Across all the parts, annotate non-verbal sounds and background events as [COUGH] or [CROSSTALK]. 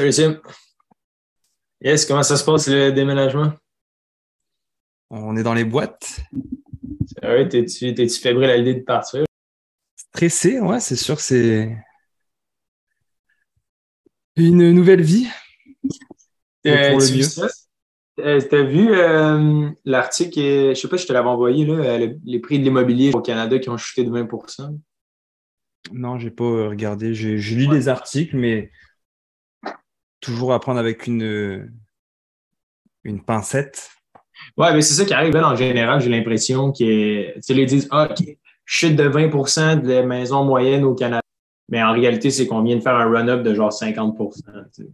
Salut Sim. Yes, comment ça se passe le déménagement? On est dans les boîtes. Ouais, t'es-tu, t'es-tu fébrile à l'idée de partir? Stressé, ouais, c'est sûr que c'est une nouvelle vie. Euh, pour le tu mieux. ça? Euh, T'as vu euh, l'article, je sais pas si je te l'avais envoyé, là, euh, le- les prix de l'immobilier au Canada qui ont chuté de 20% Non, j'ai pas regardé. J'ai j'ai lu les articles, mais toujours à prendre avec une, une pincette. Ouais, mais c'est ça qui arrive là, en général, j'ai l'impression que, tu sais, ils disent, ah, OK, chute de 20% des maisons moyennes au Canada. Mais en réalité, c'est qu'on vient de faire un run-up de genre 50 tu sais.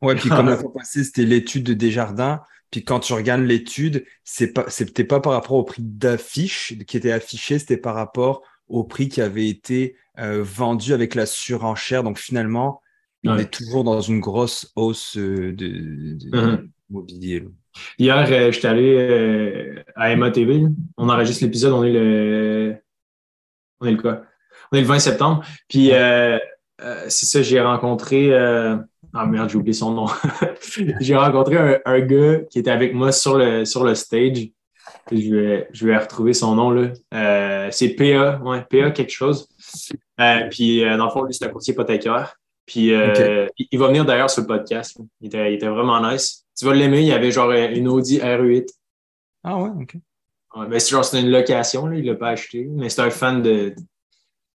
Ouais, puis comme la [LAUGHS] fois passée, c'était l'étude de Desjardins. Puis quand tu regardes l'étude, c'est pas, c'était pas par rapport au prix d'affiche qui était affiché, c'était par rapport au prix qui avait été euh, vendu avec la surenchère. Donc finalement, on Ouais. est toujours dans une grosse hausse euh, de, de- Mhm. mobilier. là. Hier, euh, j'étais allé euh, à Emma TV. On enregistre l'épisode, on est le. On est le quoi? On est le 20 septembre. Puis, euh, c'est ça, j'ai rencontré. Ah merde, j'ai oublié son nom. [LAUGHS] j'ai rencontré un, un gars qui était avec moi sur le, sur le stage. Je vais, je vais retrouver son nom, là. C'est PA, ouais, PA quelque chose. Puis, dans le fond, lui, c'est un courtier hypothécaire. Puis, euh, il, il va venir d'ailleurs sur le podcast. Il était, il était vraiment nice. Tu vas l'aimer, il y avait genre une Audi R8. Ah ouais, ok. Ouais, mais c'est genre, c'est une location, là, il l'a pas acheté. Mais c'est un fan de,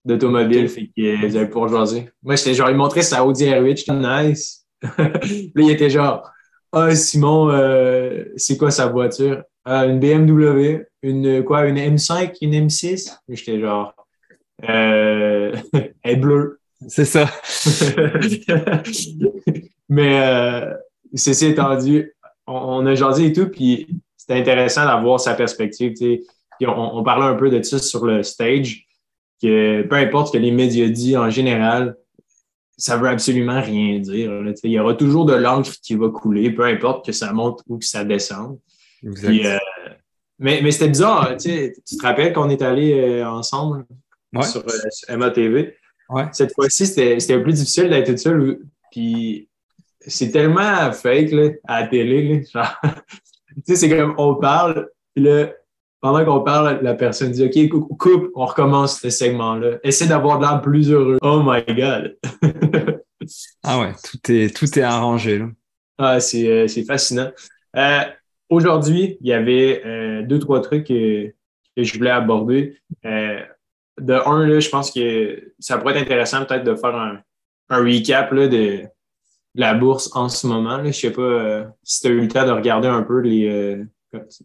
d'automobile, fait que euh, pouvoir jaser. Moi, j'étais genre, il montrait sa Audi R8, j'étais nice. [LAUGHS] là, il était genre, ah, Simon, euh, c'est quoi sa voiture? Ah, une BMW, une quoi, une M5, une M6? Et J'étais genre, euh, [LAUGHS] elle est bleue. C'est ça. [LAUGHS] Mais euh, ceci étant dit, on, on a jasé et tout, puis c'était intéressant d'avoir sa perspective. Puis on, on parlait un peu de ça sur le stage, que peu importe ce que les médias disent en général, ça veut absolument rien dire. là. Il y aura toujours de l'encre qui va couler, peu importe que ça monte ou que ça descende. Puis, euh, mais mais c'était bizarre, tu te rappelles qu'on est allé euh, ensemble Ouais. sur, euh, sur Emma TV? Ouais. Cette fois-ci, c'était un peu plus difficile d'être tout seul. Puis c'est tellement fake là, à la télé. Là, genre, [LAUGHS] tu sais, c'est comme on parle, puis là, pendant qu'on parle, la personne dit OK, cou- coupe, on recommence ce segment-là. Essaie d'avoir de l'air plus heureux. Oh my God! [LAUGHS] Ah ouais, tout est, tout est arrangé. Là. Ah, c'est euh, fascinant. Euh, Aujourd'hui, il y avait euh, deux, trois trucs que, que je voulais aborder. De un, là, je pense que ça pourrait être intéressant peut-être de faire un, un recap là, de, de la bourse en ce moment. Là. Je sais pas euh, si tu as eu le temps de regarder un peu les euh,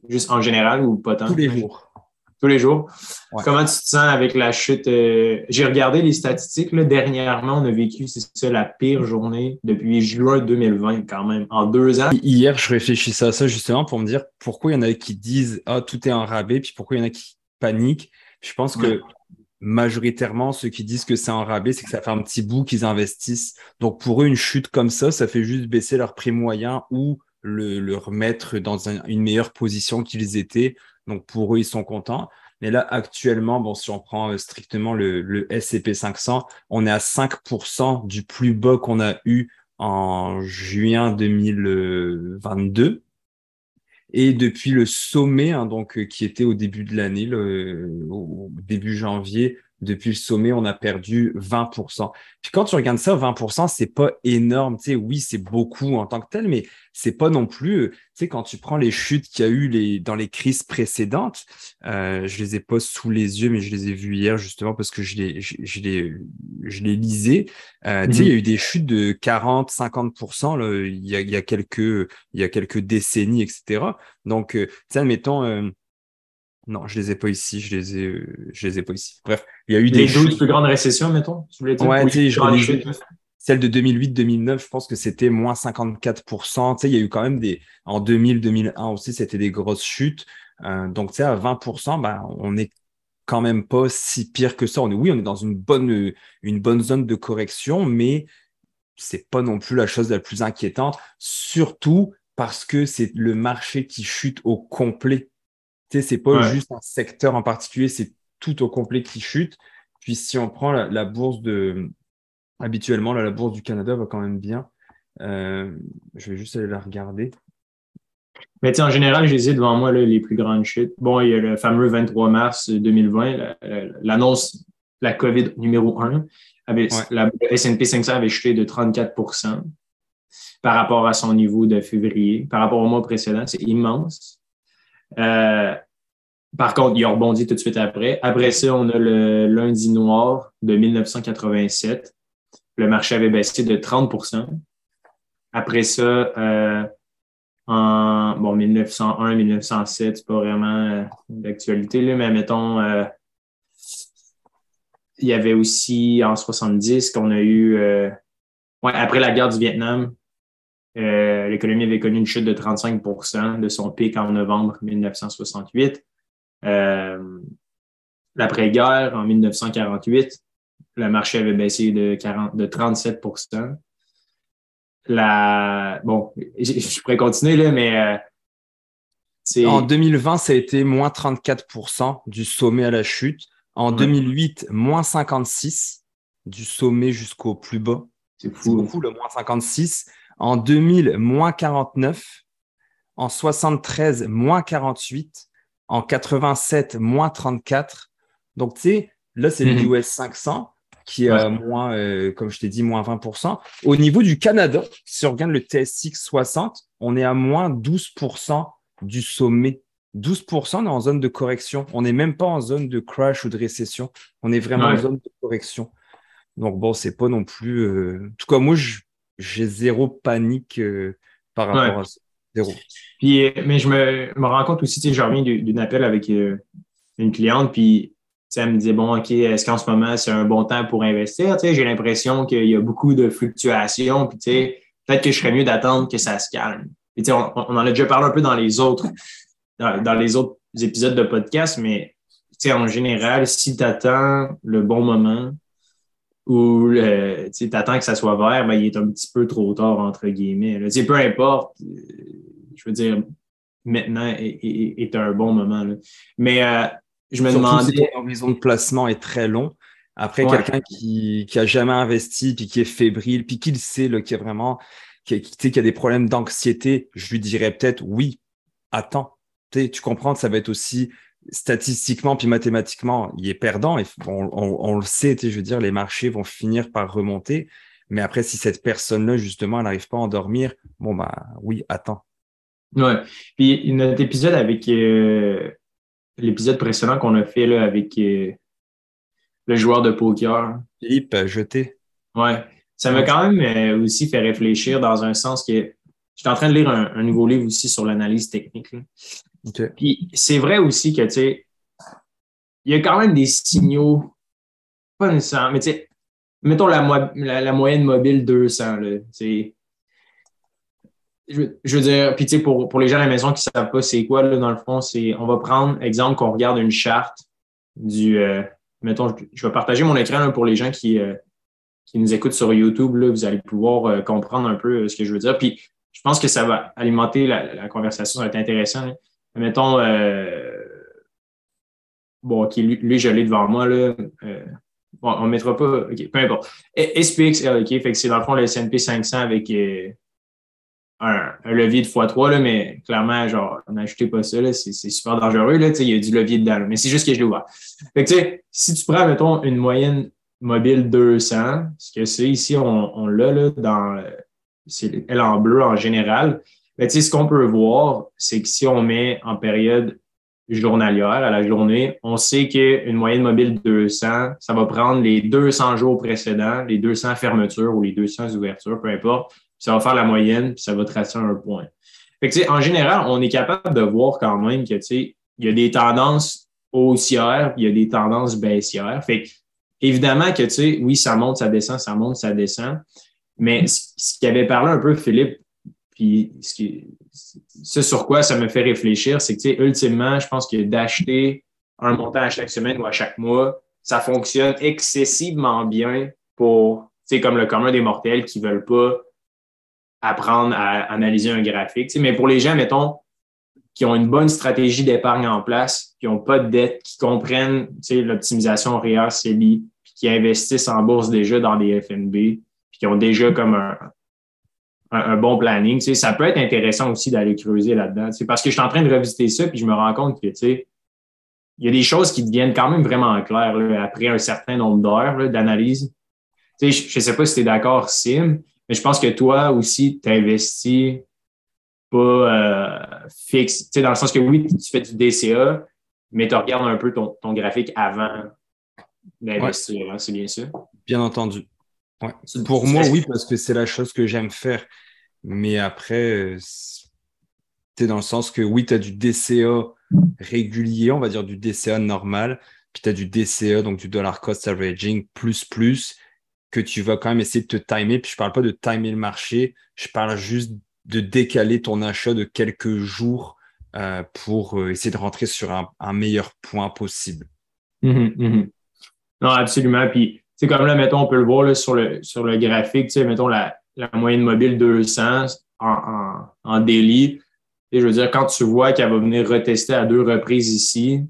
juste en général ou pas tant. Tous les jours. Tous les jours. Ouais. Comment tu te sens avec la chute? euh, J'ai regardé les statistiques. Là, dernièrement, on a vécu, c'est ça, la pire journée depuis juin 2020, quand même. En deux ans. Hier, je réfléchissais à ça justement pour me dire pourquoi il y en a qui disent Ah, tout est en rabais, puis pourquoi il y en a qui paniquent. Je pense Ouais. Majoritairement, ceux qui disent que c'est en rabais, c'est que ça fait un petit bout qu'ils investissent. Donc pour eux, une chute comme ça, ça fait juste baisser leur prix moyen ou le, le remettre dans un- une meilleure position qu'ils étaient. Donc pour eux, ils sont contents. Mais là, actuellement, bon, si on prend euh, strictement le, le S&P 500, on est à 5% du plus bas qu'on a eu en juin 2022. Et depuis le sommet, hein, donc euh, qui était au début de l'année, au début janvier, depuis le sommet, on a perdu 20%. Puis quand tu regardes ça, 20%, c'est pas énorme. Tu sais, oui, c'est beaucoup en tant que tel, mais c'est pas non plus. euh, Tu sais, quand tu prends les chutes qu'il y a eu les, dans les crises précédentes, euh, je les ai pas sous les yeux, mais je les ai vues hier justement parce que je les, je, je les, je les lisais. Euh, Tu sais, Mhm. il y a eu des chutes de 40, 50% là, il y a, il y a quelques, il y a quelques décennies, etc. Donc, euh, tu sais, admettons, euh, non, je les ai pas ici, je les ai, je les ai pas ici. Bref, il y a eu des Les 12 chutes. plus grandes récessions, mettons, tu voulais dire? Ouais, Oui, tu sais, je. Celle de 2008-2009, je pense que c'était moins 54%. Tu sais, il y a eu quand même des, en 2000-2001 aussi, c'était des grosses chutes. Euh, donc, tu sais, à 20%, bah, on est quand même pas si pire que ça. On est, oui, on est dans une bonne, une bonne zone de correction, mais c'est pas non plus la chose la plus inquiétante, surtout parce que c'est le marché qui chute au complet. Tu sais, c'est pas Ouais. juste un secteur en particulier, c'est tout au complet qui chute. Puis si on prend la, la bourse de, habituellement, là, la bourse du Canada va quand même bien. Euh, je vais juste aller la regarder. Mais en général, j'ai devant moi les plus grandes chutes. Bon, il y a le fameux 23 mars 2020, l'annonce la, COVID numéro 1. Avait, La S&P 500 avait chuté de 34% par rapport à son niveau de février. Par rapport au mois précédent, c'est immense. Euh, par contre, il a rebondi tout de suite après. Après ça, on a le lundi noir de 1987. Le marché avait baissé de 30% Après ça, euh, en bon, 1901, 1907, c'est pas vraiment euh, mais mettons, euh, il y avait aussi en 70 qu'on a eu, euh, ouais, après la guerre du Vietnam, l'économie avait connu une chute de 35% de son pic en novembre 1968. L'après-guerre, en 1948, le marché avait baissé de, 40, de 37 la. Bon, je pourrais continuer, là, mais. Euh, en 2020, ça a été moins 34% du sommet à la chute. En 2008, moins 56 du sommet jusqu'au plus bas. C'est fou. beaucoup, le moins 56. En 2000, moins 49. En 73, moins 48. En 87, moins 34. Donc, tu sais, là, c'est le US 500 qui est moins, euh, comme je t'ai dit, moins 20%. Au niveau du Canada, si on regarde le TSX 60, on est à moins 12% du sommet. 12%, on est en zone de correction. On n'est même pas en zone de crash ou de récession. On est vraiment en zone de correction. Donc, bon, c'est pas non plus. Euh, en tout cas, moi, j'ai zéro panique euh, par rapport à ça. Zéro. Puis, mais je me, me rends compte aussi, tu sais, je reviens d'un appel avec une cliente, puis elle me disait, bon, OK, est-ce qu'en ce moment, c'est un bon temps pour investir? J'ai l'impression qu'il y a beaucoup de fluctuations, puis peut-être que je serais mieux d'attendre que ça se calme. on, on, en a déjà parlé un peu dans les autres, dans, les autres épisodes de podcast, mais en général, si tu attends le bon moment ou tu attends que ça soit vert, ben, il est un petit peu trop tard, entre guillemets. peu importe, euh, je veux dire, maintenant est, un bon moment. Mais euh, je me demandais. Si ton horizon de placement est très long. Après, quelqu'un qui, qui a jamais investi, puis qui est fébrile, puis qui le sait, là, qui est vraiment, qui, qui, qui a des problèmes d'anxiété, je lui dirais peut-être oui, attends. Tu comprends que ça va être aussi statistiquement puis mathématiquement, il est perdant. Et on, on, le sait, je veux dire, les marchés vont finir par remonter. Mais après, si cette personne-là, justement, elle n'arrive pas à endormir, bon, bah oui, attends. Ouais. Puis notre épisode avec euh, l'épisode précédent qu'on a fait là, avec euh, le joueur de poker. Philippe jeté. Ouais. Ça m'a quand même euh, aussi fait réfléchir dans un sens que j'étais en train de lire un, nouveau livre aussi sur l'analyse technique. Puis c'est vrai aussi que, tu sais, il y a quand même des signaux, pas nécessairement, mais tu sais, mettons la, la, moyenne mobile 200, là, tu je, veux dire, puis tu sais, pour, pour les gens à la maison qui ne savent pas c'est quoi, là, dans le fond, c'est on va prendre, exemple, qu'on regarde une charte du. Euh, mettons, je, vais partager mon écran pour les gens qui, euh, qui nous écoutent sur YouTube. Là, vous allez pouvoir euh, comprendre un peu ce que je veux dire. Puis je pense que ça va alimenter la, conversation, ça va être intéressant. Mettons, bon, OK, lui, je l'ai devant moi. Là, bon, on ne mettra pas. OK, peu importe. SPX, OK, fait que c'est dans le fond le S&P 500 avec un, levier de x3, là, mais clairement, genre, n'ajoutez pas ça, c'est super dangereux. Là, il y a du levier dedans. mais c'est juste que je l'ai ouvert. Fait que, si tu prends, mettons, une moyenne mobile 200, ce que c'est ici, on, on l'a là, dans c'est elle en bleu en général. Mais ce qu'on peut voir, c'est que si on met en période journalière à la journée, on sait qu'une moyenne mobile 200, ça va prendre les 200 jours précédents, les 200 fermetures ou les 200 ouvertures, peu importe, ça va faire la moyenne, puis ça va tracer un point. Fait en général, on est capable de voir quand même que, il y a des tendances haussières, puis il y a des tendances baissières. Fait évidemment que, tu sais, oui, ça monte, ça descend, ça monte, ça descend. Mais ce qui avait parlé un peu Philippe, puis ce, sur quoi ça me fait réfléchir, c'est que, ultimement, je pense que d'acheter un montant à chaque semaine ou à chaque mois, ça fonctionne excessivement bien pour, tu sais, comme le commun des mortels qui veulent pas apprendre à analyser un graphique. mais pour les gens, mettons, qui ont une bonne stratégie d'épargne en place, qui n'ont pas de dette, qui comprennent l'optimisation REER, CELI, puis qui investissent en bourse déjà dans des FNB, qui ont déjà comme un, un, bon planning. Tu sais, ça peut être intéressant aussi d'aller creuser là-dedans. Tu parce que je suis en train de revisiter ça, puis je me rends compte que tu sais, il y a des choses qui deviennent quand même vraiment claires après un certain nombre d'heures d'analyse. Tu sais, je ne sais pas si tu es d'accord, Sim, mais je pense que toi aussi, tu investis pas euh, fixe. Tu sais, dans le sens que oui, tu fais du DCA, mais tu regardes un peu ton, ton graphique avant d'investir. Hein, c'est bien ça? Bien entendu. Pour moi, oui, parce que c'est la chose que j'aime faire. Mais après, c'est dans le sens que oui, tu as du DCA régulier, on va dire du DCA normal, puis tu as du DCA, donc du dollar cost averaging plus plus, que tu vas quand même essayer de te timer. Puis je parle pas de timer le marché, je parle juste de décaler ton achat de quelques jours euh, pour euh, essayer de rentrer sur un, meilleur point possible. Mm-hmm, mm-hmm. Non, absolument. Puis c'est comme là, mettons, on peut le voir là, sur, le, sur le graphique, tu sais, mettons la, la moyenne mobile 200 en, en, en daily. Et je veux dire, quand tu vois qu'elle va venir retester à deux reprises ici,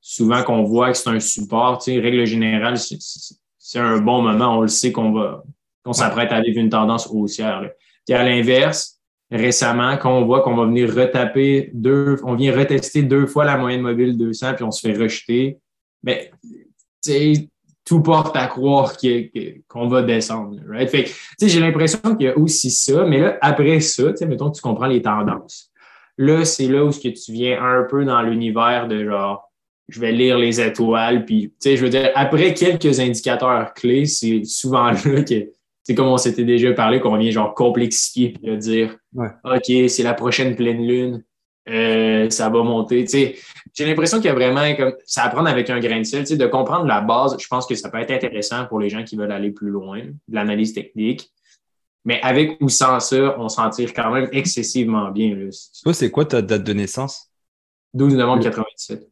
souvent qu'on voit que c'est un support, tu sais, règle générale, c'est un bon moment. On le sait qu'on va, qu'on s'apprête à vivre une tendance haussière. Là. Puis à l'inverse, récemment, quand on voit qu'on va venir retaper deux, on vient retester deux fois la moyenne mobile 200 puis on se fait rejeter, mais tu sais, tout porte à croire qu'on va descendre. Right? Fait j'ai l'impression qu'il y a aussi ça, mais là, après ça, mettons que tu comprends les tendances. Là, c'est là où que tu viens un peu dans l'univers de genre, je vais lire les étoiles, puis, je veux dire, après quelques indicateurs clés, c'est souvent [LAUGHS] là que, c'est comme on s'était déjà parlé, qu'on vient genre complexifier, puis dire, OK, c'est la prochaine pleine lune, euh, ça va monter. J'ai l'impression qu'il y a vraiment comme ça à prendre avec un grain de sel, de comprendre la base. Je pense que ça peut être intéressant pour les gens qui veulent aller plus loin, de l'analyse technique. Mais avec ou sans ça, on s'en tire quand même excessivement bien. Toi, c'est quoi ta date de naissance? 12 novembre 97.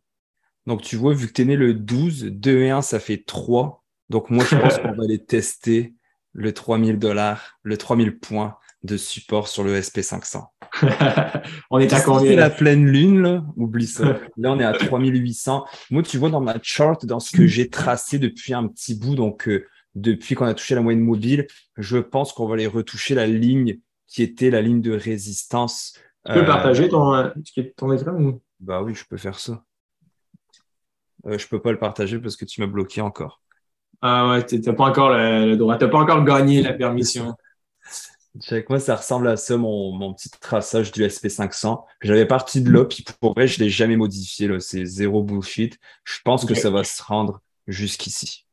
Donc, tu vois, vu que tu es né le 12, 2 et 1, ça fait 3. Donc, moi, je pense [LAUGHS] qu'on va aller tester le 3000 dollars, le 3000 points de support sur le SP500. [LAUGHS] on est à combien? C'est la pleine lune, là. Oublie ça. Là, on est à 3800. Moi, tu vois, dans ma chart, dans ce que j'ai tracé depuis un petit bout, donc euh, depuis qu'on a touché la moyenne mobile, je pense qu'on va aller retoucher la ligne qui était la ligne de résistance. Tu peux partager ton, euh, ton écran? Bah oui, je peux faire ça. Euh, je peux pas le partager parce que tu m'as bloqué encore. Ah ouais, tu n'as pas encore le, le droit. Tu n'as pas encore gagné la permission. Check, moi, ça ressemble à ça, mon, petit traçage du SP500. J'avais parti de là, puis pour vrai, je ne l'ai jamais modifié. C'est zéro bullshit. Je pense que ça va se rendre jusqu'ici.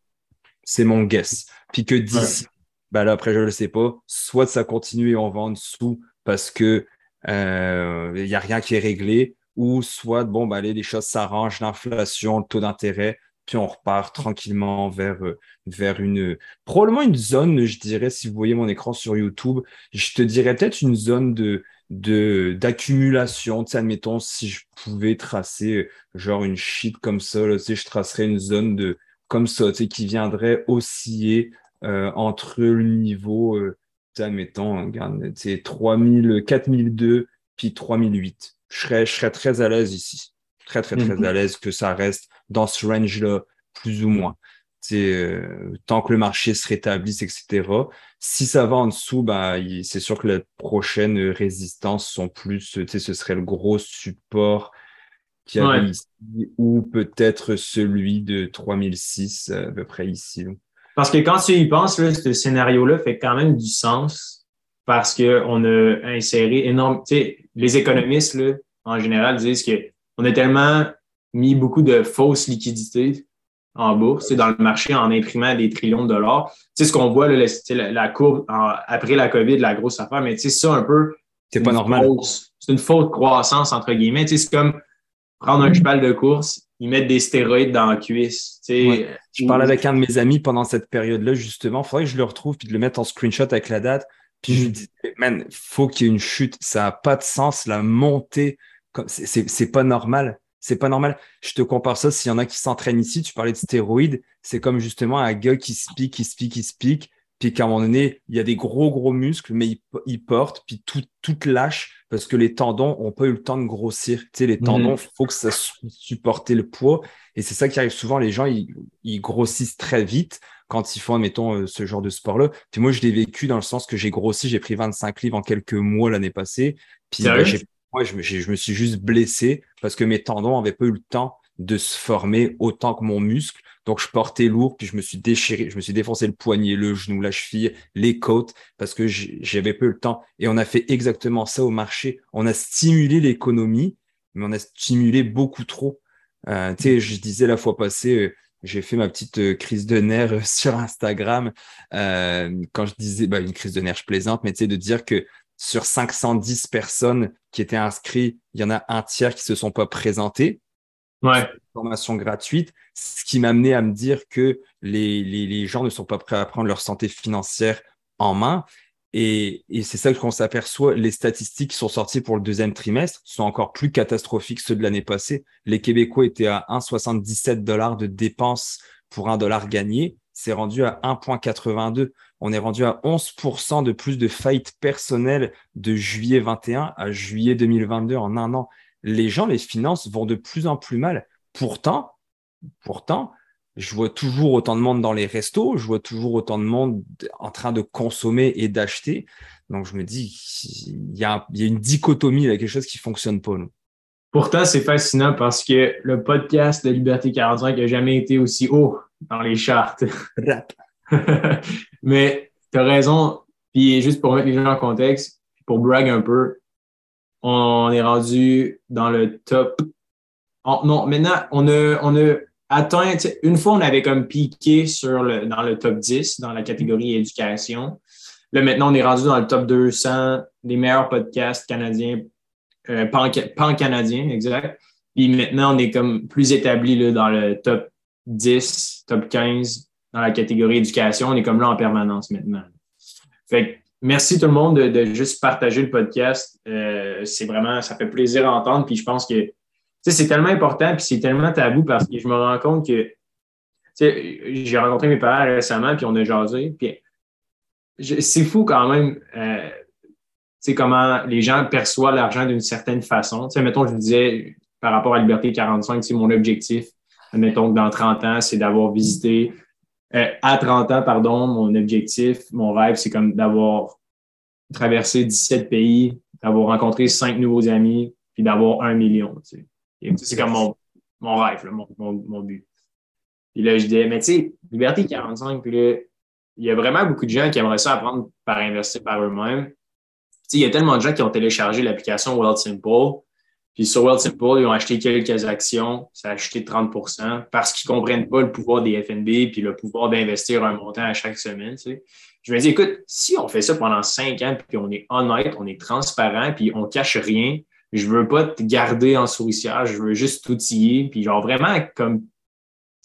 C'est mon guess. Puis que d'ici, bah là, après, je ne le sais pas. Soit ça continue et on va en dessous parce que il euh, n'y a rien qui est réglé, ou soit, bon, bah, allez, les choses s'arrangent, l'inflation, le taux d'intérêt, puis on repart tranquillement vers, euh, vers une, probablement une zone, je dirais, si vous voyez mon écran sur YouTube, je te dirais peut-être une zone de, de, d'accumulation. Tu admettons, si je pouvais tracer euh, genre une sheet comme ça, là, je tracerais une zone de, comme ça, qui viendrait osciller euh, entre le niveau, euh, admettons, regarde, tu sais, 3000, 4002, puis 3008. Je serais, je serais très à l'aise ici. Très, très, très mhm. à l'aise que ça reste dans ce range-là, plus ou moins. Euh, tant que le marché se rétablisse, etc. Si ça va en dessous, bah, c'est sûr que les prochaines résistances sont plus, ce serait le gros support qui y ici, ou peut-être celui de 3006 à peu près ici. Parce que quand tu y penses, là, ce scénario-là fait quand même du sens parce qu'on a inséré énorme. Les économistes, là, en général, disent qu'on a tellement mis beaucoup de fausses liquidités en bourse, dans le marché en imprimant des trillions de dollars. Tu sais, ce qu'on voit, là, la, la courbe après la COVID, la grosse affaire, mais tu sais, ça un peu. C'est pas normal. C'est une faute croissance, entre guillemets. Tu sais, c'est comme prendre un cheval de course, ils mettent des stéroïdes dans la cuisse. Tu sais, Je parlais avec un de mes amis pendant cette période-là, justement. Il faudrait que je le retrouve puis de le mettre en screenshot avec la date. Puis je lui dis, man, faut qu'il y ait une chute. Ça n'a pas de sens. La montée, c'est pas normal c'est pas normal. Je te compare ça, s'il y en a qui s'entraînent ici, tu parlais de stéroïdes, c'est comme justement un gars qui se pique, qui se pique, qui se pique, puis qu'à un moment donné, il y a des gros, gros muscles, mais il, porte, puis tout, tout lâche parce que les tendons n'ont pas eu le temps de grossir. Tu sais, les mhm. tendons, il faut que ça supporte le poids. Et c'est ça qui arrive souvent. Les gens, ils, grossissent très vite. quand ils font, admettons, ce genre de sport-là. Puis moi, je l'ai vécu dans le sens que j'ai grossi, j'ai pris 25 livres en quelques mois l'année passée. Puis ben, moi, je, je, me suis juste blessé parce que mes tendons n'avaient pas eu le temps de se former autant que mon muscle. Donc, je portais lourd, puis je me suis déchiré, je me suis défoncé le poignet, le genou, la cheville, les côtes, parce que j'avais peu le temps. Et on a fait exactement ça au marché. On a stimulé l'économie, mais on a stimulé beaucoup trop. Euh, tu sais, je disais la fois passée, euh, j'ai fait ma petite euh, crise de nerfs [LAUGHS] sur Instagram quand je disais, bah, une crise de nerfs, plaisante, mais tu sais, de dire que sur 510 personnes qui étaient inscrites, il y en a un tiers qui se sont pas présentés ouais. formation gratuite, ce qui m'a amené à me dire que les, les, les, gens ne sont pas prêts à prendre leur santé financière en main. Et, et c'est ça qu'on s'aperçoit. Les statistiques qui sont sorties pour le deuxième trimestre sont encore plus catastrophiques que ceux de l'année passée. Les Québécois étaient à 1,77 dollars de dépenses pour un dollar gagné. C'est rendu à 1,82. On est rendu à 11% de plus de faillites personnelles de juillet 21 à juillet 2022 en un an les gens, les finances vont de plus en plus mal. Pourtant, pourtant, je vois toujours autant de monde dans les restos, je vois toujours autant de monde en train de consommer et d'acheter. Donc, je me dis, il y, a, une dichotomie, il y a quelque chose qui fonctionne pas. Nous. Pourtant, c'est fascinant parce que le podcast de Liberté 45 n'a jamais été aussi haut dans les chartes. [LAUGHS] [LAUGHS] Mais tu as raison. Puis juste pour mettre les gens en contexte, pour brag un peu, on est rendu dans le top. non, maintenant, on a, on a atteint, une fois, on avait comme piqué sur le, dans le top 10, dans la catégorie éducation. Là, maintenant, on est rendu dans le top 200 des meilleurs podcasts canadiens, euh, pan-canadiens, exact. Puis maintenant, on est comme plus établi là, dans le top 10, top 15 dans la catégorie éducation. On est comme là en permanence maintenant. Fait merci tout le monde de, juste partager le podcast. Euh, c'est vraiment, ça fait plaisir à entendre. Puis je pense que c'est tellement important, puis c'est tellement tabou parce que je me rends compte que j'ai rencontré mes parents récemment, puis on a jasé. Puis c'est fou quand même. Euh, comment les gens perçoivent l'argent d'une certaine façon. sais, mettons, je disais par rapport à Liberté 45, c'est mon objectif. Mettons que dans 30 ans, c'est d'avoir visité euh, à 30 ans, pardon, mon objectif, mon rêve, c'est comme d'avoir traversé 17 pays, d'avoir rencontré cinq nouveaux amis, puis d'avoir un million. C'est comme mon, mon rêve, mon, mon, but. Puis là, je disais, mais tu sais, Liberté 45, puis là, il y a vraiment beaucoup de gens qui aimeraient ça apprendre par investir par eux-mêmes. Il y a tellement de gens qui ont téléchargé l'application World Simple, puis sur World Simple, ils ont acheté quelques actions, ça a acheté 30% parce qu'ils ne comprennent pas le pouvoir des FNB puis le pouvoir d'investir un montant à chaque semaine. Je me dis, écoute, si on fait ça pendant cinq ans, puis on est honnête, on est transparent, puis on cache rien, je veux pas te garder en souricière, je veux juste t'outiller, puis genre vraiment comme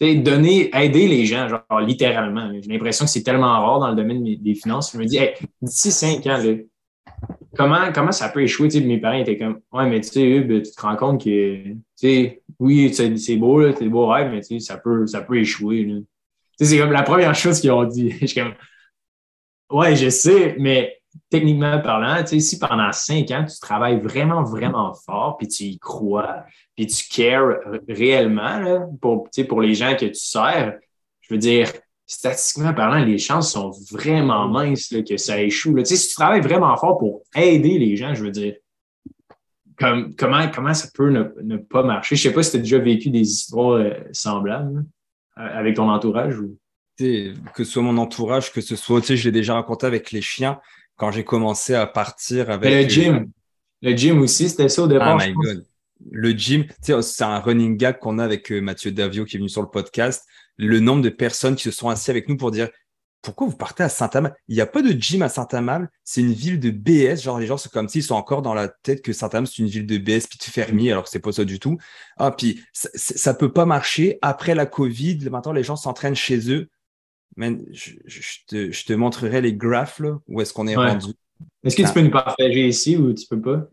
donner, aider les gens, genre littéralement. J'ai l'impression que c'est tellement rare dans le domaine des finances. Je me dis, d'ici cinq ans, comment, comment ça peut échouer? mes parents étaient comme Ouais, mais tu sais, tu te rends compte que oui, c'est beau, c'est des beaux rêves, mais ça peut, ça peut échouer. C'est comme la première [LAUGHS] chose qu'ils ont dit. Je suis comme Ouais, je sais, mais techniquement parlant, si pendant cinq ans, tu travailles vraiment, vraiment fort, puis tu y crois, puis tu cares réellement là, pour, pour les gens que tu sers, je veux dire, statistiquement parlant, les chances sont vraiment minces que ça échoue. Là. Si tu travailles vraiment fort pour aider les gens, je veux dire, comme, comment, comment ça peut ne, pas marcher? Je ne sais pas si tu as déjà vécu des histoires euh, semblables euh, avec ton entourage. Ou... Que ce soit mon entourage, que ce soit, tu sais, je l'ai déjà raconté avec les chiens quand j'ai commencé à partir avec. le gym. Le gym aussi, c'était ça au départ. Oh le gym, c'est un running gag qu'on a avec euh, Mathieu Davio qui est venu sur le podcast le nombre de personnes qui se sont assises avec nous pour dire pourquoi vous partez à Saint-Amand Il n'y a pas de gym à Saint-Amand, c'est une ville de BS. Genre, les gens, c'est comme s'ils sont encore dans la tête que Saint-Amand, c'est une ville de BS, puis de fermier, alors que c'est pas ça du tout. Ah, puis ça, ne peut pas marcher. Après la COVID, maintenant, les gens s'entraînent chez eux. Mais je, te, montrerai les graphes, là, où est-ce qu'on est, rendu. Est-ce que tu peux nous partager ici ou tu peux pas?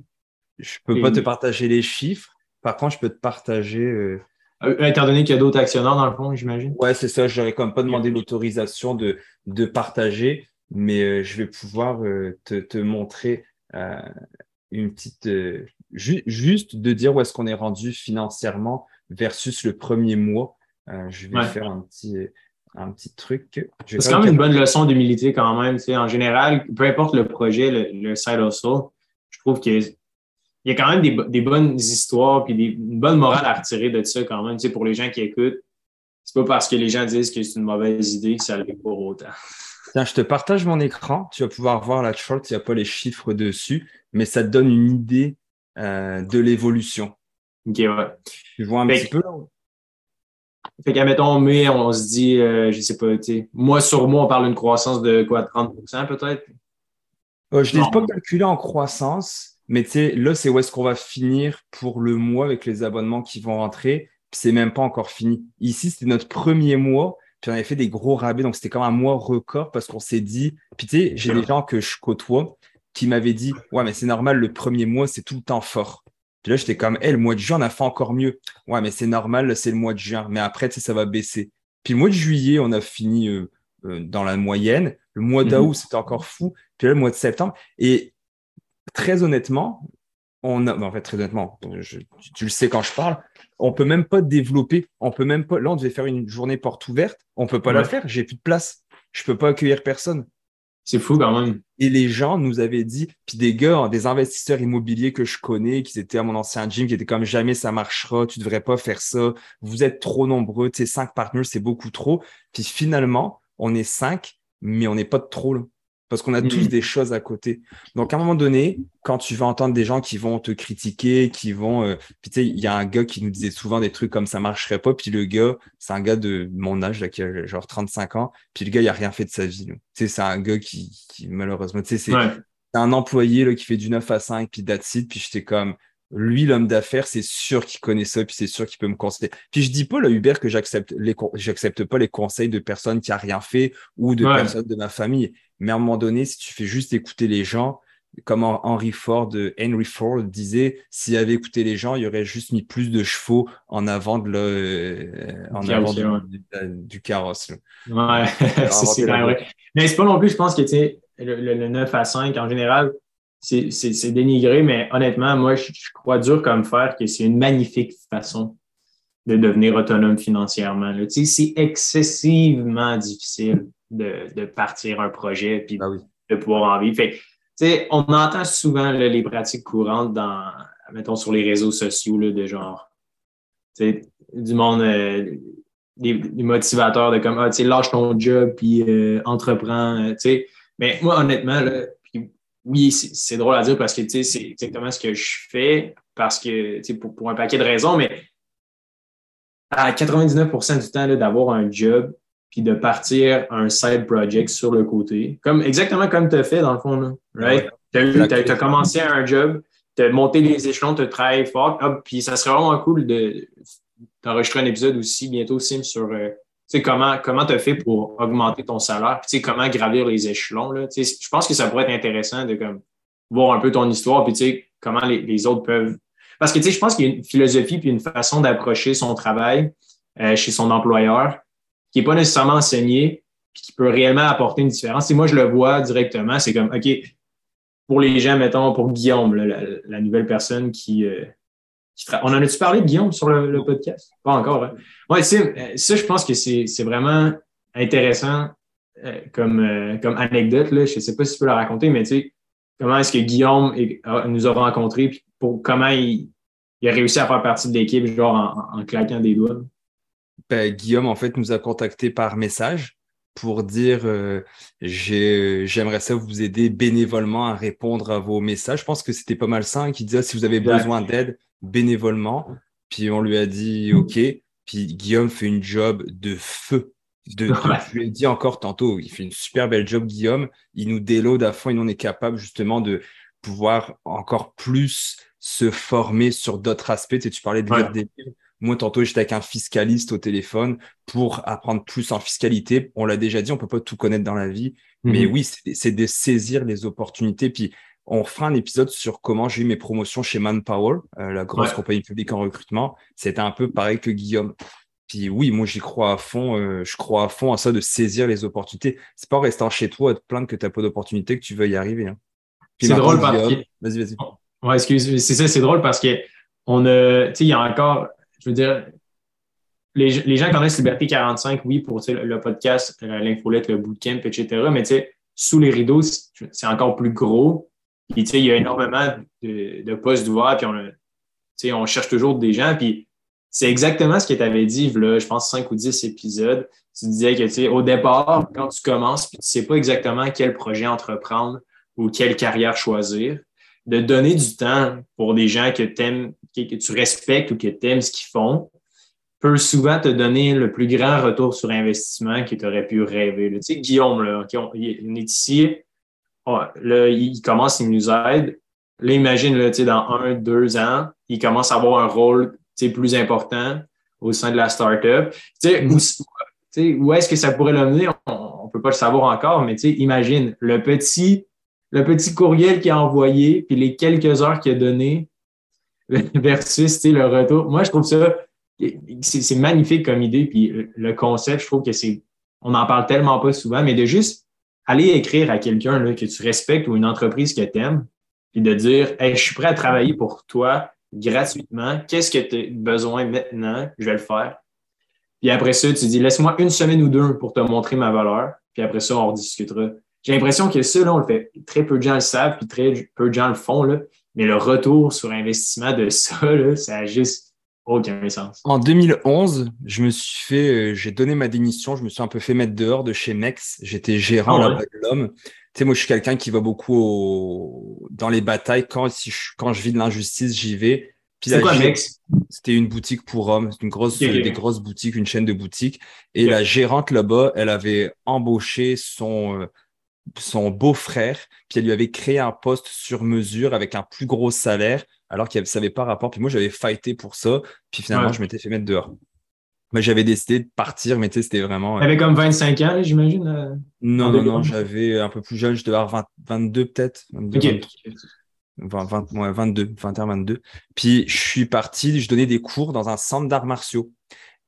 Je peux pas te partager les chiffres. Par contre, je peux te partager. Euh, étant donné qu'il y a d'autres actionnaires dans le fond, j'imagine. Ouais, c'est ça. Je n'aurais quand même pas demandé l'autorisation de, de partager, mais euh, je vais pouvoir euh, te, te, montrer une petite. juste de dire où est-ce qu'on est rendu financièrement versus le premier mois. je vais faire un petit, un petit truc. C'est quand même une bonne leçon d'humilité quand même. En général, peu importe le projet, le, side hustle, je trouve qu'il y a quand même des, bonnes histoires et une bonne morale à retirer de ça quand même. Pour les gens qui écoutent, c'est pas parce que les gens disent que c'est une mauvaise idée que ça l'est pas autant. Tiens, je te partage mon écran. Tu vas pouvoir voir la chart, il n'y a pas les chiffres dessus, mais ça te donne une idée euh, de l'évolution. OK, ouais. Tu vois un petit peu? Fait qu'admettons, mai, on se dit, euh, je sais pas, tu mois sur mois, on parle d'une croissance de quoi, 30% peut-être? Euh, je ne l'ai pas calculé en croissance, mais tu sais, là, c'est où est-ce qu'on va finir pour le mois avec les abonnements qui vont rentrer? Puis c'est même pas encore fini. Ici, c'était notre premier mois. Puis on avait fait des gros rabais, donc c'était comme un mois record parce qu'on s'est dit. Puis tu sais, j'ai des gens que je côtoie qui m'avaient dit Ouais, mais c'est normal, le premier mois, c'est tout le temps fort. Puis là, j'étais comme, hey, le mois de juin, on a fait encore mieux. Ouais, mais c'est normal, c'est le mois de juin. Mais après, tu sais, ça va baisser. Puis le mois de juillet, on a fini euh, euh, dans la moyenne. Le mois mhm. d'août, c'était encore fou. Puis là, le mois de septembre. Et très honnêtement, on a, en fait, très honnêtement, tu le sais quand je parle, on peut même pas développer. On peut même pas. Là, on devait faire une journée porte ouverte. On peut pas la faire. J'ai plus de place. Je peux pas accueillir personne. C'est fou quand même. Et les gens nous avaient dit, puis des gars, des investisseurs immobiliers que je connais, qui étaient à mon ancien gym, qui étaient comme jamais ça marchera, tu devrais pas faire ça, vous êtes trop nombreux, tu sais, cinq partenaires, c'est beaucoup trop. Puis finalement, on est cinq, mais on n'est pas de trop. Là parce qu'on a tous mm-hmm. des choses à côté. Donc, à un moment donné, quand tu vas entendre des gens qui vont te critiquer, qui vont. Euh, puis, tu sais, il y a un gars qui nous disait souvent des trucs comme ça marcherait pas. Puis, le gars, c'est un gars de mon âge, là, qui a genre 35 ans. Puis, le gars, il a rien fait de sa vie. Tu sais, c'est un gars qui, qui malheureusement, tu sais, c'est un employé là, qui fait du 9 à 5, puis that's Puis, j'étais comme lui, l'homme d'affaires, c'est sûr qu'il connaît ça, puis c'est sûr qu'il peut me conseiller. Puis je dis pas, là, Hubert, que j'accepte les, j'accepte pas les conseils de personnes qui a rien fait ou de personnes de ma famille. Mais à un moment donné, si tu fais juste écouter les gens, comme Henry Ford, Henry Ford disait, s'il avait écouté les gens, il aurait juste mis plus de chevaux en avant de le, euh, en avant du, carrosse. Ouais, [LAUGHS] c'est vrai. Mais c'est pas non plus, je pense que tu le, le, 9 à 5, en général, c'est dénigré, mais honnêtement, moi, je, crois dur comme fer que c'est une magnifique façon de devenir autonome financièrement. C'est excessivement difficile de, partir un projet puis ah de pouvoir en vivre. Fait, on entend souvent les pratiques courantes dans, mettons, sur les réseaux sociaux là, de genre du monde, euh, des, motivateurs de comme ah, lâche ton job puis euh, entreprends. Euh, mais moi, honnêtement, là, oui, c'est drôle à dire parce que c'est exactement ce que je fais parce que pour, pour un paquet de raisons, mais à 99% du temps, d'avoir un job puis de partir un side project sur le côté, comme exactement comme tu as fait dans le fond. right? Tu as, commencé un job, tu as monté les échelons, tu as travaillé fort, puis ça serait vraiment cool d'enregistrer un épisode aussi bientôt, Sim, sur euh, sais, comment comment tu as fait pour augmenter ton salaire, puis comment gravir les échelons. Là, je pense que ça pourrait être intéressant de comme, voir un peu ton histoire, puis comment les, autres peuvent. Parce que je pense qu'il y a une philosophie puis une façon d'approcher son travail euh, chez son employeur qui n'est pas nécessairement enseignée, qui peut réellement apporter une différence. moi, je le vois directement, c'est comme, OK, pour les gens, mettons, pour Guillaume, la, nouvelle personne qui, euh, on en a-tu parlé, Guillaume, sur le, podcast? Pas encore. Hein? Oui, euh, ça, je pense que c'est vraiment intéressant euh, comme, euh, comme anecdote. Là. Je ne sais pas si tu peux la raconter, mais tu sais, comment est-ce que Guillaume nous a rencontrés, puis pour comment il, a réussi à faire partie de l'équipe, genre en, claquant des doigts? Ben, Guillaume, en fait, nous a contactés par message pour dire j'aimerais ça vous aider bénévolement à répondre à vos messages. Je pense que c'était pas mal ça, hein, qui disait si vous avez besoin d'aide, bénévolement. Puis on lui a dit OK. Puis Guillaume fait une job de feu. De, [LAUGHS] je lui ai dit encore tantôt, il fait une super belle job, Guillaume. Il nous déload à fond et on est capable justement de pouvoir encore plus se former sur d'autres aspects. Tu, tu parlais de lire des livres. Moi, tantôt, j'étais avec un fiscaliste au téléphone pour apprendre plus en fiscalité. On l'a déjà dit, on peut pas tout connaître dans la vie. Mais mhm. oui, c'est de saisir les opportunités. Puis on fera un épisode sur comment j'ai eu mes promotions chez Manpower, euh, la grosse compagnie publique en recrutement. C'était un peu pareil que Guillaume. Puis oui, moi j'y crois à fond. Euh, je crois à fond à ça de saisir les opportunités. C'est pas en restant chez toi et te plaindre que tu n'as pas d'opportunité que tu veux y arriver. Hein. C'est drôle parce que. Vas-y, vas-y. Ouais, c'est ça, c'est drôle parce que on a, tu sais, il y a encore, je veux dire, les, les, gens connaissent Liberté 45, oui, pour le podcast, l'infolette, le bootcamp, etc. Mais sous les rideaux, c'est encore plus gros. Il y a énormément de, de postes d'ouverts, puis on, on cherche toujours des gens. Puis, c'est exactement ce que tu avais dit, là, je pense, 5 ou 10 épisodes. Tu disais que, tu au départ, quand tu commences, puis tu sais pas exactement quel projet entreprendre ou quelle carrière choisir, de donner du temps pour des gens que, aimes, que tu respectes ou que tu aimes ce qu'ils font, peut souvent te donner le plus grand retour sur investissement que tu aurais pu rêver. Tu sais, Guillaume, là, il est ici, là, il commence, il nous aide. Là, imagine, là, dans un, deux ans, il commence à avoir un rôle plus important au sein de la startup. Mm. Où, où est-ce que ça pourrait l'amener? On ne peut pas le savoir encore, mais imagine le petit, le petit courriel qu'il a envoyé, puis les quelques heures qu'il a donné [LAUGHS] versus le retour. Moi, je trouve ça, c'est magnifique comme idée, puis le concept, je trouve que c'est, on n'en parle tellement pas souvent, mais de juste aller écrire à quelqu'un que tu respectes ou une entreprise que tu aimes, puis de dire je suis prêt à travailler pour toi gratuitement. Qu'est-ce que tu as besoin maintenant? Je vais le faire. Puis après ça, tu dis laisse-moi une semaine ou deux pour te montrer ma valeur. Puis après ça, on rediscutera. J'ai l'impression que ça, là, on le fait. Très peu de gens le savent, puis très peu de gens le font. Là. Mais le retour sur investissement de ça, là, ça a juste aucun sens. En 2011, je me suis fait, euh, j'ai donné ma démission, je me suis un peu fait mettre dehors de chez Mex. J'étais gérant ah de l'homme. Tu sais, moi, je suis quelqu'un qui va beaucoup dans les batailles. Quand, si je, quand je vis de l'injustice, j'y vais. C'est quoi Mex C'était une boutique pour hommes, une grosse, des grosses boutiques, une chaîne de boutiques. Et la gérante là-bas, elle avait embauché son, euh, son beau-frère, puis elle lui avait créé un poste sur mesure avec un plus gros salaire alors qu'il savait pas rapport. Puis moi, j'avais fighté pour ça. Puis finalement, je m'étais fait mettre dehors. Mais j'avais décidé de partir, mais tu sais, c'était vraiment. Tu avais comme 25 ans, j'imagine? Euh, non, non, non, j'avais un peu plus jeune, je devais avoir 22 peut-être. 22, 22, 21, 22. Puis je suis parti, je donnais des cours dans un centre d'arts martiaux.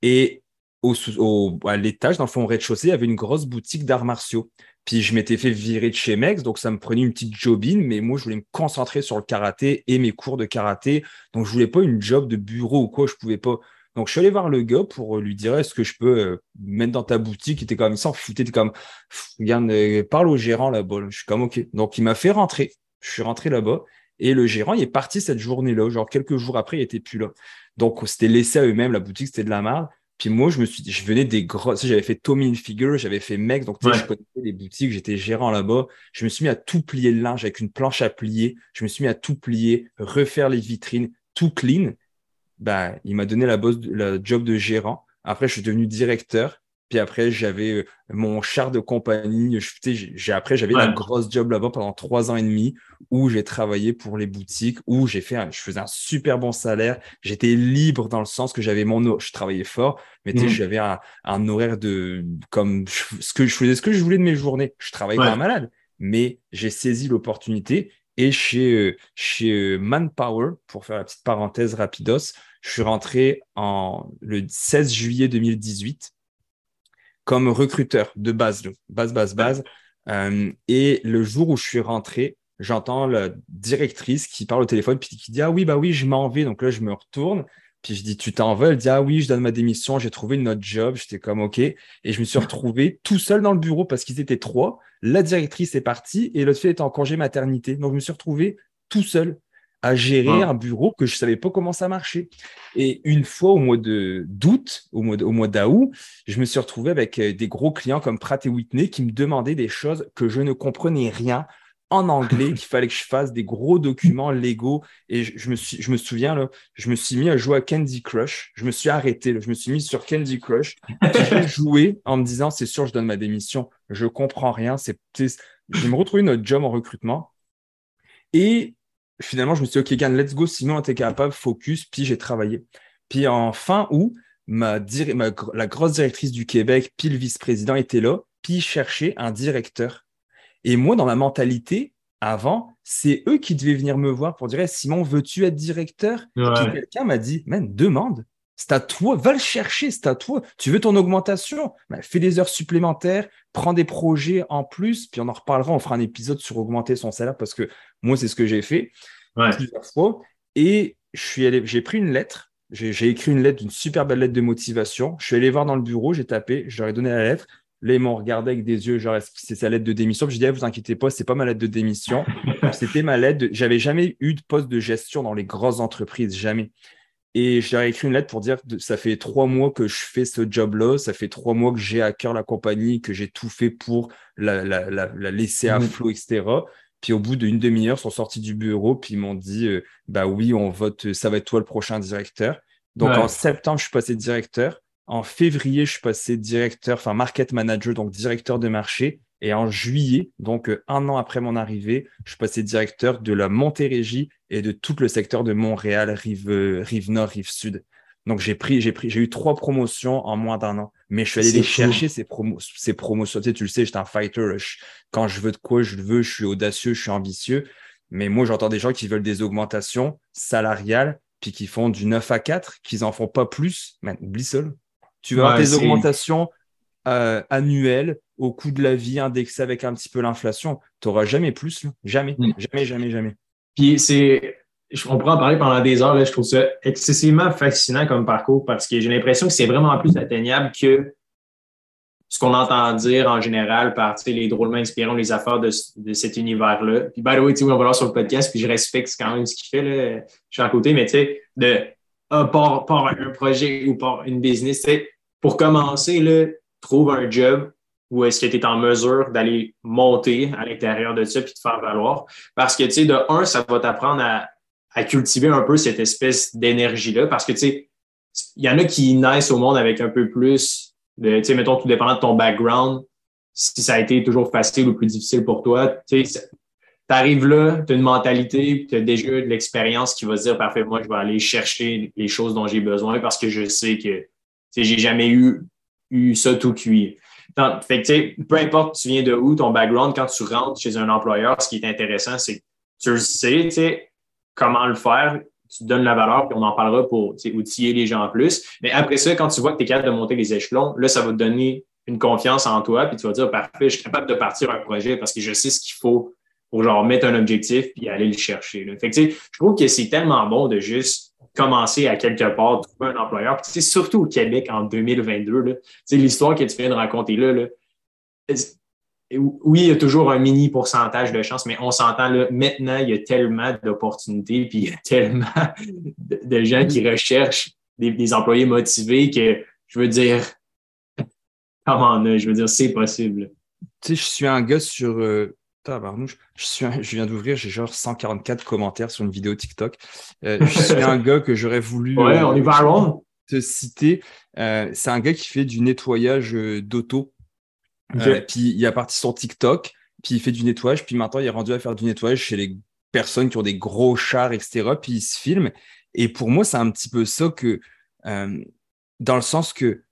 Et au, au, à l'étage, dans le fond, au rez-de-chaussée, il y avait une grosse boutique d'arts martiaux. Puis je m'étais fait virer de chez Mex, donc ça me prenait une petite jobine, mais moi je voulais me concentrer sur le karaté et mes cours de karaté. Donc je voulais pas une job de bureau ou quoi, je pouvais pas. Donc je suis allé voir le gars pour lui dire est-ce que je peux euh, mettre dans ta boutique? Il était comme il s'en foutait, il était comme regarde, euh, parle au gérant là-bas. Je suis comme ok. Donc il m'a fait rentrer. Je suis rentré là-bas et le gérant il est parti cette journée-là. Genre quelques jours après, il était plus là. Donc c'était laissé à eux-mêmes. La boutique c'était de la merde. Puis moi, je me suis, je venais des gros, j'avais fait Tommy Figure, j'avais fait Mex, donc tu sais, je connaissais les boutiques, j'étais gérant là-bas. Je me suis mis à tout plier le linge avec une planche à plier. Je me suis mis à tout plier, refaire les vitrines, tout clean. Ben, il m'a donné la bosse, le job de gérant. Après, je suis devenu directeur. Puis après, j'avais euh, mon char de compagnie. J'ai, après, j'avais un grosse job là-bas pendant trois ans et demi où j'ai travaillé pour les boutiques, où j'ai fait, je faisais un super bon salaire. J'étais libre dans le sens que j'avais mon, je travaillais fort, mais mmh. j'avais un, un, horaire de, comme ce que je faisais, ce que je voulais de mes journées. Je travaillais pas malade, mais j'ai saisi l'opportunité et chez, euh, chez euh, Manpower, pour faire la petite parenthèse rapidos, je suis rentré en le 16 juillet 2018 comme recruteur de base, base, base, base. Euh, et le jour où je suis rentré, j'entends la directrice qui parle au téléphone, puis qui dit Ah oui, bah oui, je m'en vais. Donc là, je me retourne, puis je dis Tu t'en vas? Elle dit Ah oui, je donne ma démission, j'ai trouvé une autre job. J'étais comme OK. Et je me suis retrouvé tout seul dans le bureau parce qu'ils étaient trois. La directrice est partie et l'autre fille était en congé maternité. Donc je me suis retrouvé tout seul à gérer un bureau que je savais pas comment ça marchait. Et une fois au mois de d'août, au mois au mois d'août, je me suis retrouvé avec euh, des gros clients comme Pratt et Whitney qui me demandaient des choses que je ne comprenais rien en anglais, [LAUGHS] qu'il fallait que je fasse des gros documents légaux. Et je, me, suis, je me souviens, là, je me suis mis à jouer à Candy Crush. Je me suis arrêté. je me suis mis sur Candy Crush. J'ai [LAUGHS] joué en me disant, c'est sûr, je donne ma démission. Je comprends rien. C'est, je me retrouver notre job en recrutement. Et finalement, je me suis dit, OK, Gan, let's go, sinon, tu es capable, focus, puis j'ai travaillé. Puis en fin août, ma, la grosse directrice du Québec, puis le vice-président était là, puis cherchait un directeur. Et moi, dans ma mentalité, avant, c'est eux qui devaient venir me voir pour dire Simon, veux-tu être directeur? Puis quelqu'un m'a dit Man, demande. C'est à toi, va le chercher, c'est à toi. Tu veux ton augmentation? Ben, Fais des heures supplémentaires, prends des projets en plus, puis on en reparlera, on fera un épisode sur augmenter son salaire parce que moi, c'est ce que j'ai fait plusieurs fois. Et je suis allé, j'ai pris une lettre, J'ai écrit une lettre, une super belle lettre de motivation. Je suis allé voir dans le bureau, j'ai tapé, je leur ai donné la lettre. Là, ils m'ont regardé avec des yeux, genre, c'est sa lettre de démission? J'ai dit, ah, vous inquiétez pas, c'est pas ma lettre de démission. [LAUGHS] C'était ma lettre. De... J'avais jamais eu de poste de gestion dans les grosses entreprises, jamais. Et je leur ai écrit une lettre pour dire, ça fait trois mois que je fais ce job-là, ça fait trois mois que j'ai à cœur la compagnie, que j'ai tout fait pour la, laisser à mmh. flot, etc. Puis au bout d'une demi-heure, ils sont sortis du bureau, puis ils m'ont dit, euh, bah oui, on vote, ça va être toi le prochain directeur. Donc en septembre, je suis passé directeur. En février, je suis passé directeur, enfin market manager, donc directeur de marché. Et en juillet, donc euh, un an après mon arrivée, je suis passé directeur de la Montérégie et de tout le secteur de Montréal, rive, euh, rive nord, rive sud. Donc j'ai pris, j'ai pris, j'ai eu trois promotions en moins d'un an. Mais je suis allé les chercher ces, promos, ces promotions. Tu, sais, tu le sais, j'étais un fighter. quand je veux de quoi je veux, je suis audacieux, je suis ambitieux. Mais moi, j'entends des gens qui veulent des augmentations salariales, puis qui font du 9 à 4, qu'ils en font pas plus. Mais oublie. Tu veux avoir des augmentations euh, annuelles au coût de la vie indexées avec un petit peu l'inflation. Tu n'auras jamais plus. Jamais, mm. jamais, jamais, jamais. Puis c'est. On pourrait en parler pendant des heures. Là. Je trouve ça excessivement fascinant comme parcours parce que j'ai l'impression que c'est vraiment plus atteignable que ce qu'on entend dire en général par les drôlement inspirants, les affaires de, cet univers-là. Puis, by the way, on va voir sur le podcast, puis je respecte quand même ce qu'il fait. Là. Je suis à côté, mais tu sais, de ah, par, un projet ou par une business, pour commencer, là, trouve un job où est-ce que tu es en mesure d'aller monter à l'intérieur de ça puis te faire valoir? Parce que, tu sais, de un, ça va t'apprendre à, cultiver un peu cette espèce d'énergie-là. Parce que, tu sais, il y en a qui naissent au monde avec un peu plus de, tu sais, mettons, tout dépendant de ton background, si ça a été toujours facile ou plus difficile pour toi, tu sais, arrives là, tu as une mentalité, tu as déjà de l'expérience qui va se dire, parfait, moi, je vais aller chercher les choses dont j'ai besoin parce que je sais que j'ai jamais eu, eu ça tout cuit. fait que, peu importe tu viens de où, ton background, quand tu rentres chez un employeur, ce qui est intéressant, c'est que tu sais, comment le faire, tu donnes la valeur, puis on en parlera pour outiller les gens en plus. Mais après ça, quand tu vois que tu es capable de monter les échelons, là, ça va te donner une confiance en toi, puis tu vas dire, parfait, je suis capable de partir un projet parce que je sais ce qu'il faut pour genre mettre un objectif puis aller le chercher. Là. Fait que, je trouve que c'est tellement bon de juste commencer à quelque part, trouver un employeur. Puis, surtout au Québec en 2022, l'histoire que tu viens de raconter là, là oui, il y a toujours un mini pourcentage de chance, mais on s'entend là, maintenant, il y a tellement d'opportunités, puis il y a tellement de, gens qui recherchent des, employés motivés que je veux dire, comment on je veux dire, c'est possible. Tu sais, je suis un gars sur. Euh, je, suis je viens d'ouvrir, j'ai genre 144 commentaires sur une vidéo TikTok. Euh, [LAUGHS] je suis un gars que j'aurais voulu. Ouais, on va euh, Te citer. c'est un gars qui fait du nettoyage d'auto euh, puis il a parti sur TikTok, puis il fait du nettoyage, puis maintenant il est rendu à faire du nettoyage chez les personnes qui ont des gros chars, etc. Puis il se filme. Et pour moi, c'est un petit peu ça que, euh, dans le sens que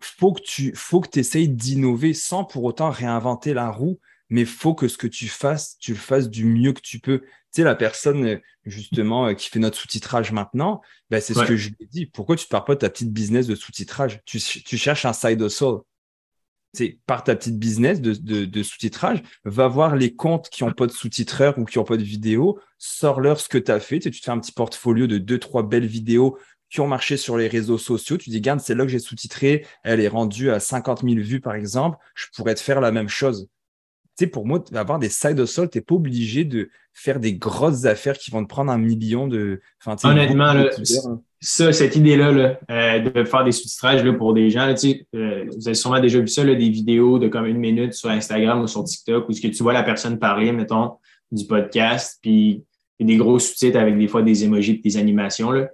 faut que tu faut que essayes d'innover sans pour autant réinventer la roue, mais faut que ce que tu fasses, tu le fasses du mieux que tu peux. Tu sais, la personne, justement, qui fait notre sous-titrage maintenant, ben, c'est ce que je lui ai dit. Pourquoi tu ne pars pas de ta petite business de sous-titrage? Tu, tu, cherches un side hustle c'est par ta petite business de, sous-titrage, va voir les comptes qui n'ont pas de sous-titreurs ou qui n'ont pas de vidéo, sors-leur ce que tu as fait. Tu, te fais un petit portfolio de deux, trois belles vidéos qui ont marché sur les réseaux sociaux. Tu dis, garde, c'est là que j'ai sous-titré, elle est rendue à 50 000 vues, par exemple. Je pourrais te faire la même chose. Sais, pour moi, avoir des side hustle, tu n'es pas obligé de faire des grosses affaires qui vont te prendre un million de. Honnêtement, ça, cette idée-là euh, de faire des sous-titrages pour des gens, euh, vous avez sûrement déjà vu ça, des vidéos de comme une minute sur Instagram ou sur TikTok où ce que tu vois la personne parler, mettons, du podcast, puis des gros sous-titres avec des fois des emojis et des animations. Là.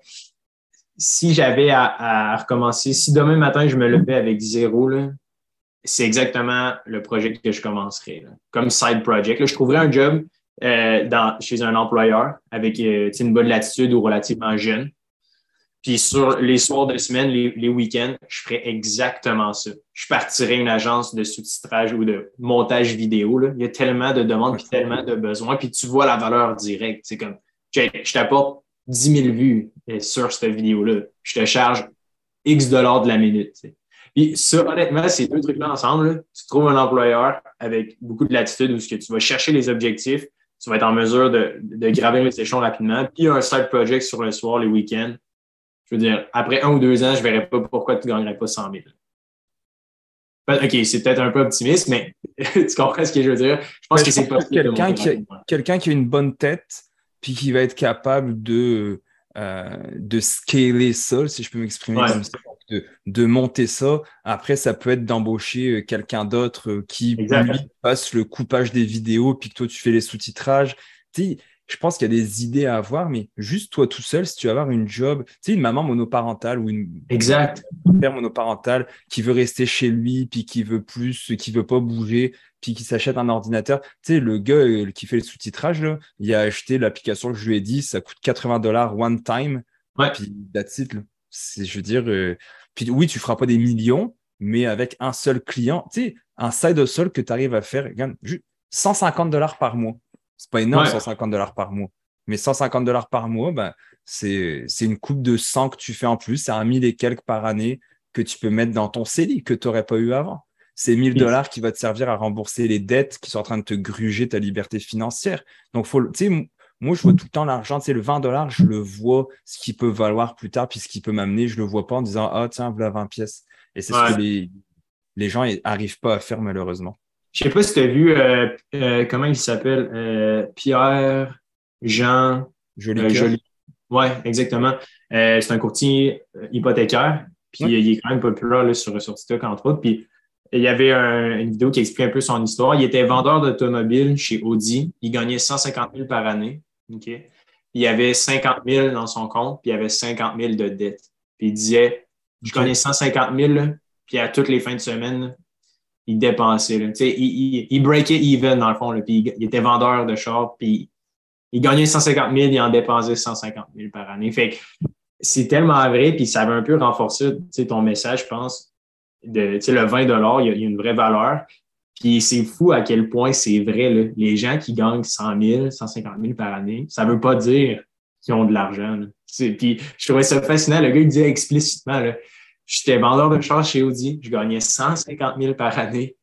Si j'avais à, recommencer, si demain matin je me levais avec zéro, c'est exactement le projet que je commencerais. Comme side project. Je trouverais un job euh, dans, chez un employeur avec une bonne latitude ou relativement jeune puis sur les soirs de semaine, les, week-ends, je ferais exactement ça. Je partirais une agence de sous-titrage ou de montage vidéo. Là. Il y a tellement de demandes puis tellement de besoins. Puis tu vois la valeur directe. C'est comme, je t'apporte 10 000 vues euh, sur cette vidéo-là. Je te charge X dollars de la minute. Puis ça, honnêtement, ces deux trucs-là ensemble, tu trouves un employeur avec beaucoup de latitude où tu vas chercher les objectifs, tu vas être en mesure de, de gravir les échelons rapidement, puis un side project sur le soir, les week-ends Je veux dire, après un ou deux ans, je ne verrais pas pourquoi tu ne gagnerais pas 100 000. OK, c'est peut-être un peu optimiste, mais [LAUGHS] tu comprends ce que je veux dire? Je pense que c'est possible. Quelqu'un qui, a, quelqu'un qui a une bonne tête, puis qui va être capable de, euh, de scaler ça, si je peux m'exprimer comme ça, de, monter ça. Après, ça peut être d'embaucher euh, quelqu'un d'autre euh, qui lui passe le coupage des vidéos, puis que toi, tu fais les sous-titrages. Tu je pense qu'il y a des idées à avoir, mais juste toi tout seul, si tu veux avoir une job, tu sais, une maman monoparentale ou une exact. père monoparental qui veut rester chez lui, puis qui veut plus, qui veut pas bouger, puis qui s'achète un ordinateur. Tu sais, le gars euh, qui fait le sous-titrage, il a acheté l'application que je lui ai dit, ça coûte 80 dollars one time. Ouais. Puis that's it. C'est, je veux dire, euh, puis oui, tu feras pas des millions, mais avec un seul client, tu sais, un side hustle que tu arrives à faire, regarde, 150 dollars par mois. C'est pas énorme, 150 dollars par mois. Mais 150 dollars par mois, ben, c'est une coupe de 100 que tu fais en plus. C'est un 1000 et quelques par année que tu peux mettre dans ton CELI que tu n'aurais pas eu avant. C'est 1000 dollars qui va te servir à rembourser les dettes qui sont en train de te gruger ta liberté financière. Donc, faut, moi, je vois tout le temps l'argent. Tu sais, le 20 dollars, je le vois, ce qui peut valoir plus tard, puis ce qui peut m'amener, je le vois pas en disant, ah, tiens, voilà 20 pièces. Et c'est ce que les, les gens n'arrivent pas à faire, malheureusement. Je sais pas si tu as vu euh, euh, comment il s'appelle euh, Pierre Jean Joli. Oui, exactement. c'est un courtier hypothécaire. Puis il est quand même populaire là, sur, sur TikTok, entre autres. Puis il y avait une vidéo qui explique un peu son histoire. Il était vendeur d'automobile chez Audi. Il gagnait 150 000 par année. Il avait 50 000 dans son compte, puis il avait 50 000 de dettes. Puis il disait Je gagnais 150 000, puis à toutes les fins de semaine, il dépensait. Là. Il, il, breakait even, dans le fond. Puis il, était vendeur de char, puis il gagnait 150 000, il en dépensait 150 000 par année. Fait que c'est tellement vrai, puis ça avait un peu renforcé ton message, je pense. De, le 20 il y, a, une vraie valeur. Puis c'est fou à quel point c'est vrai. Les gens qui gagnent 100 000, 150 000 par année, ça veut pas dire qu'ils ont de l'argent. Puis je trouvais ça fascinant. Le gars il disait explicitement J'étais vendeur de char chez Audi. Je gagnais 150 000 par année.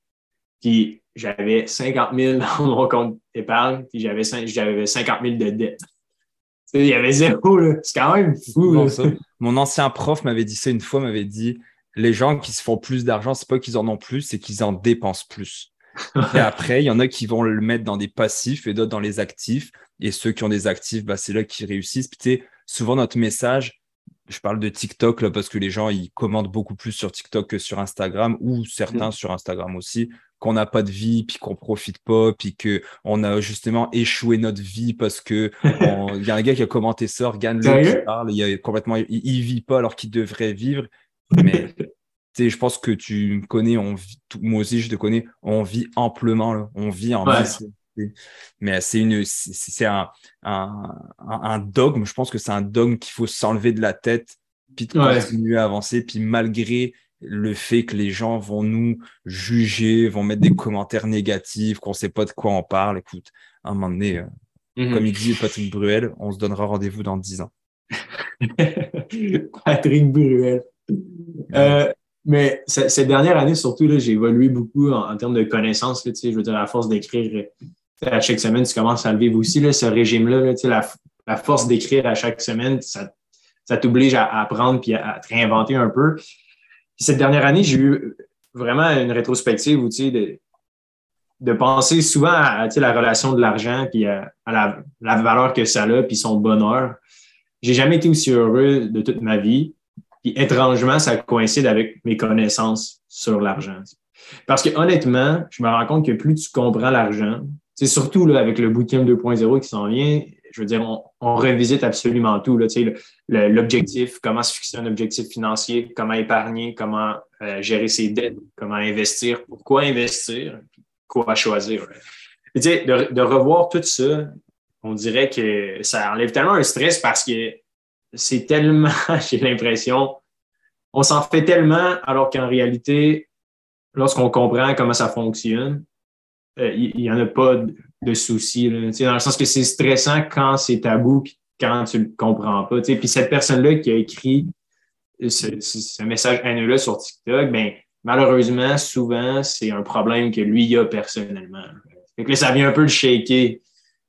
Puis j'avais 50 000 dans mon compte d'épargne. Puis j'avais 50 000 de dette. Il y avait zéro. C'est quand même fou. Mon ancien prof m'avait dit ça une fois, m'avait dit les gens qui se font plus d'argent, c'est pas qu'ils en ont plus, c'est qu'ils en dépensent plus. et [LAUGHS] après, il y en a qui vont le mettre dans des passifs et d'autres dans les actifs. Et ceux qui ont des actifs, bah, c'est là qu'ils réussissent. Puis, souvent, notre message, je parle de TikTok là, parce que les gens ils commentent beaucoup plus sur TikTok que sur Instagram ou certains mm. sur Instagram aussi qu'on n'a pas de vie puis qu'on profite pas puis que on a justement échoué notre vie parce que [LAUGHS] il y a un gars qui a commenté ça regarde le qui parle il a complètement il, vit pas alors qu'il devrait vivre mais [LAUGHS] je pense que tu me connais on vit, moi aussi je te connais on vit amplement on vit en masse mais c'est une, c'est un, un, un, dogme. Je pense que c'est un dogme qu'il faut s'enlever de la tête, puis de continuer à avancer, puis malgré le fait que les gens vont nous juger, vont mettre des commentaires négatifs, qu'on sait pas de quoi on parle. Écoute, à un moment donné, euh, mhm. comme il dit Patrick Bruel, on se donnera rendez-vous dans dix ans. [LAUGHS] Patrick Bruel. Euh, mais cette dernière année, surtout, j'ai évolué beaucoup en, termes de connaissances. je veux dire, à force d'écrire à chaque semaine, tu commences à le vivre aussi, là, ce régime-là. la, force d'écrire à chaque semaine, ça, t'oblige à, apprendre puis à, te réinventer un peu. cette dernière année, j'ai eu vraiment une rétrospective où, de, penser souvent à, la relation de l'argent puis à, la, valeur que ça a puis son bonheur. J'ai jamais été aussi heureux de toute ma vie. Puis étrangement, ça coïncide avec mes connaissances sur l'argent. Parce que honnêtement, je me rends compte que plus tu comprends l'argent, c'est surtout là, avec le bootcamp 2.0 qui s'en vient, je veux dire, on, revisite absolument tout. L'objectif, comment se fixer un objectif financier, comment épargner, comment euh, gérer ses dettes, comment investir, pourquoi investir, quoi choisir. de, de revoir tout ça, on dirait que ça enlève tellement un stress parce que c'est tellement, [LAUGHS] j'ai l'impression, on s'en fait tellement alors qu'en réalité, lorsqu'on comprend comment ça fonctionne, il n'y en a pas de, soucis. Dans le sens que c'est stressant quand c'est tabou quand tu ne le comprends pas. Puis cette personne-là qui a écrit ce, message haineux-là sur TikTok, ben, malheureusement, souvent, c'est un problème que lui a personnellement. Fait que ça vient un peu le shaker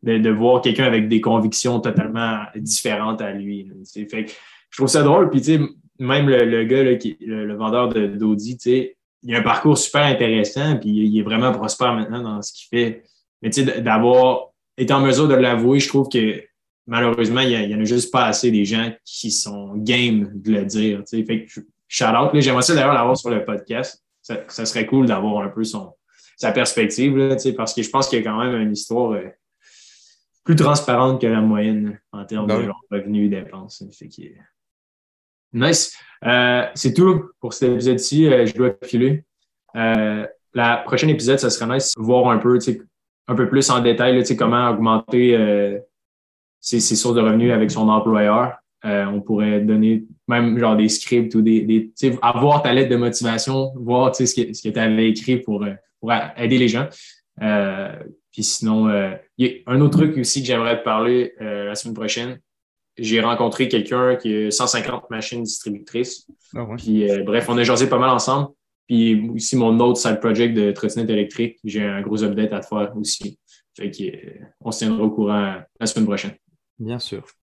de, voir quelqu'un avec des convictions totalement différentes à lui. Fait je trouve ça drôle. Puis, même le, gars, le, vendeur d'Audi, il a un parcours super intéressant, puis il est vraiment prospère maintenant dans ce qu'il fait. Mais d'avoir été en mesure de l'avouer, je trouve que malheureusement, il n'y en a juste pas assez des gens qui sont game de le dire. Fait que shout out. J'aimerais ça d'ailleurs l'avoir sur le podcast. Ça, serait cool d'avoir un peu son, sa perspective, là, parce que je pense qu'il y a quand même une histoire euh, plus transparente que la moyenne en termes de revenus et dépenses. Fait que, Nice. Euh, c'est tout pour cet épisode-ci. Euh, je dois filer. Euh, la prochaine épisode, ça serait nice voir un peu, un peu plus en détail comment augmenter ses, sources de revenus avec son employeur. on pourrait donner même genre des scripts ou des, des avoir ta lettre de motivation, voir ce que, ce que tu avais écrit pour, pour aider les gens. puis sinon, il y a un autre truc aussi que j'aimerais te parler la semaine prochaine j'ai rencontré quelqu'un qui a 150 machines distributrices. Ah Puis, euh, bref, on a jasé pas mal ensemble. Puis aussi, mon autre side project de trottinette électrique, j'ai un gros update à te faire aussi. Fait qu'on euh, se tiendra au courant la semaine prochaine. Bien sûr.